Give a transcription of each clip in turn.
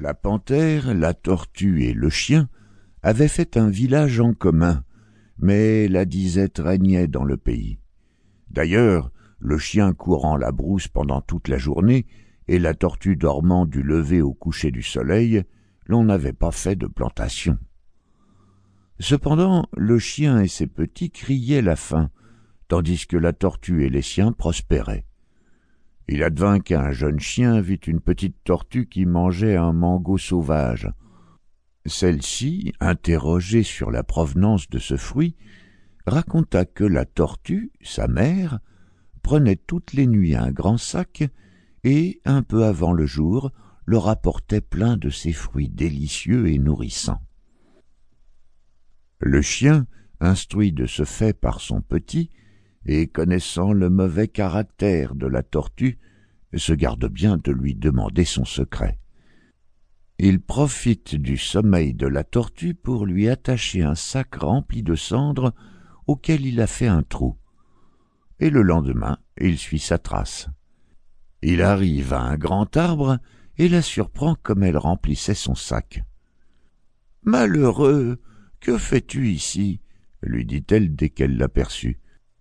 La panthère, la tortue et le chien avaient fait un village en commun, mais la disette régnait dans le pays. D'ailleurs, le chien courant la brousse pendant toute la journée et la tortue dormant du lever au coucher du soleil, l'on n'avait pas fait de plantation. Cependant, le chien et ses petits criaient la faim, tandis que la tortue et les siens prospéraient. Il advint qu'un jeune chien vit une petite tortue qui mangeait un mangot sauvage. Celle-ci, interrogée sur la provenance de ce fruit, raconta que la tortue, sa mère, prenait toutes les nuits un grand sac et, un peu avant le jour, le rapportait plein de ces fruits délicieux et nourrissants. Le chien, instruit de ce fait par son petit, et connaissant le mauvais caractère de la tortue, se garde bien de lui demander son secret. Il profite du sommeil de la tortue pour lui attacher un sac rempli de cendres auquel il a fait un trou. Et le lendemain, il suit sa trace. Il arrive à un grand arbre et la surprend comme elle remplissait son sac. Malheureux, que fais-tu ici? lui dit-elle dès qu'elle l'aperçut.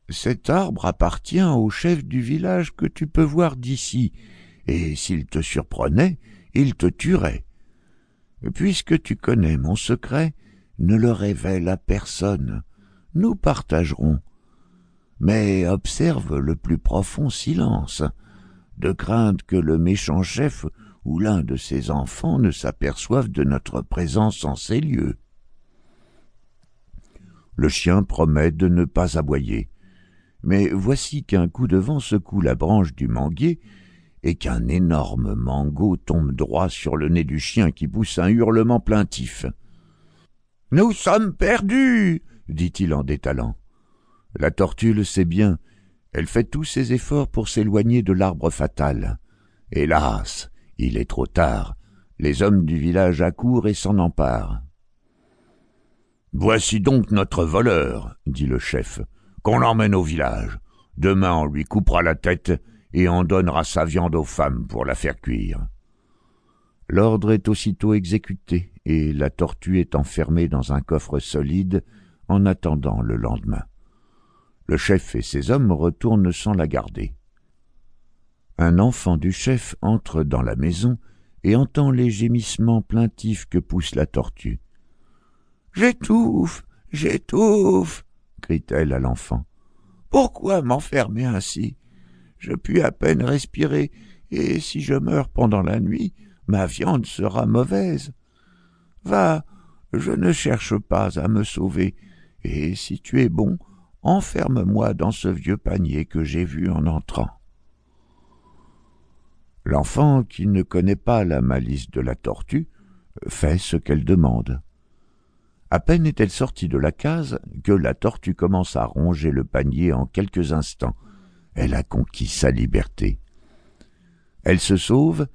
Cet arbre appartient au chef du village que tu peux voir d'ici, et s'il te surprenait, il te tuerait. Puisque tu connais mon secret, ne le révèle à personne. Nous partagerons. Mais observe le plus profond silence, de crainte que le méchant chef ou l'un de ses enfants ne s'aperçoive de notre présence en ces lieux. Le chien promet de ne pas aboyer mais voici qu'un coup de vent secoue la branche du manguier et qu'un énorme mangot tombe droit sur le nez du chien qui pousse un hurlement plaintif. Nous sommes perdus, dit-il en détalant. La tortue le sait bien, elle fait tous ses efforts pour s'éloigner de l'arbre fatal. Hélas, il est trop tard, les hommes du village accourent et s'en emparent. Voici donc notre voleur, dit le chef qu'on l'emmène au village. Demain on lui coupera la tête et on donnera sa viande aux femmes pour la faire cuire. L'ordre est aussitôt exécuté, et la tortue est enfermée dans un coffre solide en attendant le lendemain. Le chef et ses hommes retournent sans la garder. Un enfant du chef entre dans la maison et entend les gémissements plaintifs que pousse la tortue. J'étouffe, j'étouffe, crie-t-elle à l'enfant. Pourquoi m'enfermer ainsi? Je puis à peine respirer, et si je meurs pendant la nuit, ma viande sera mauvaise. Va, je ne cherche pas à me sauver, et si tu es bon, enferme-moi dans ce vieux panier que j'ai vu en entrant. L'enfant, qui ne connaît pas la malice de la tortue, fait ce qu'elle demande. À peine est-elle sortie de la case que la tortue commence à ronger le panier en quelques instants. Elle a conquis sa liberté. Elle se sauve,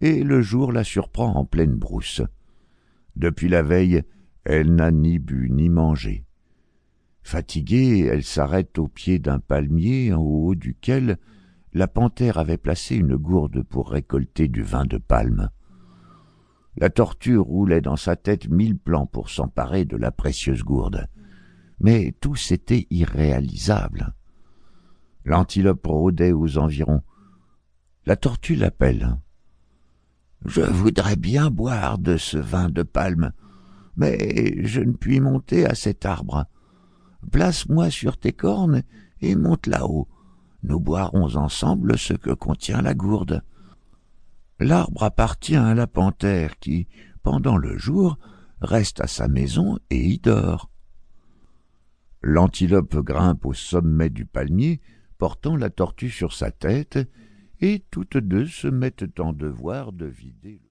et le jour la surprend en pleine brousse. Depuis la veille, elle n'a ni bu ni mangé. Fatiguée, elle s'arrête au pied d'un palmier en haut duquel la panthère avait placé une gourde pour récolter du vin de palme. La tortue roulait dans sa tête mille plans pour s'emparer de la précieuse gourde. Mais tous étaient irréalisables. L'antilope rôdait aux environs. La tortue l'appelle. Je voudrais bien boire de ce vin de palme, mais je ne puis monter à cet arbre. Place-moi sur tes cornes et monte là-haut. Nous boirons ensemble ce que contient la gourde. L'arbre appartient à la panthère qui, pendant le jour, reste à sa maison et y dort. L'antilope grimpe au sommet du palmier, portant la tortue sur sa tête, et toutes deux se mettent en devoir de vider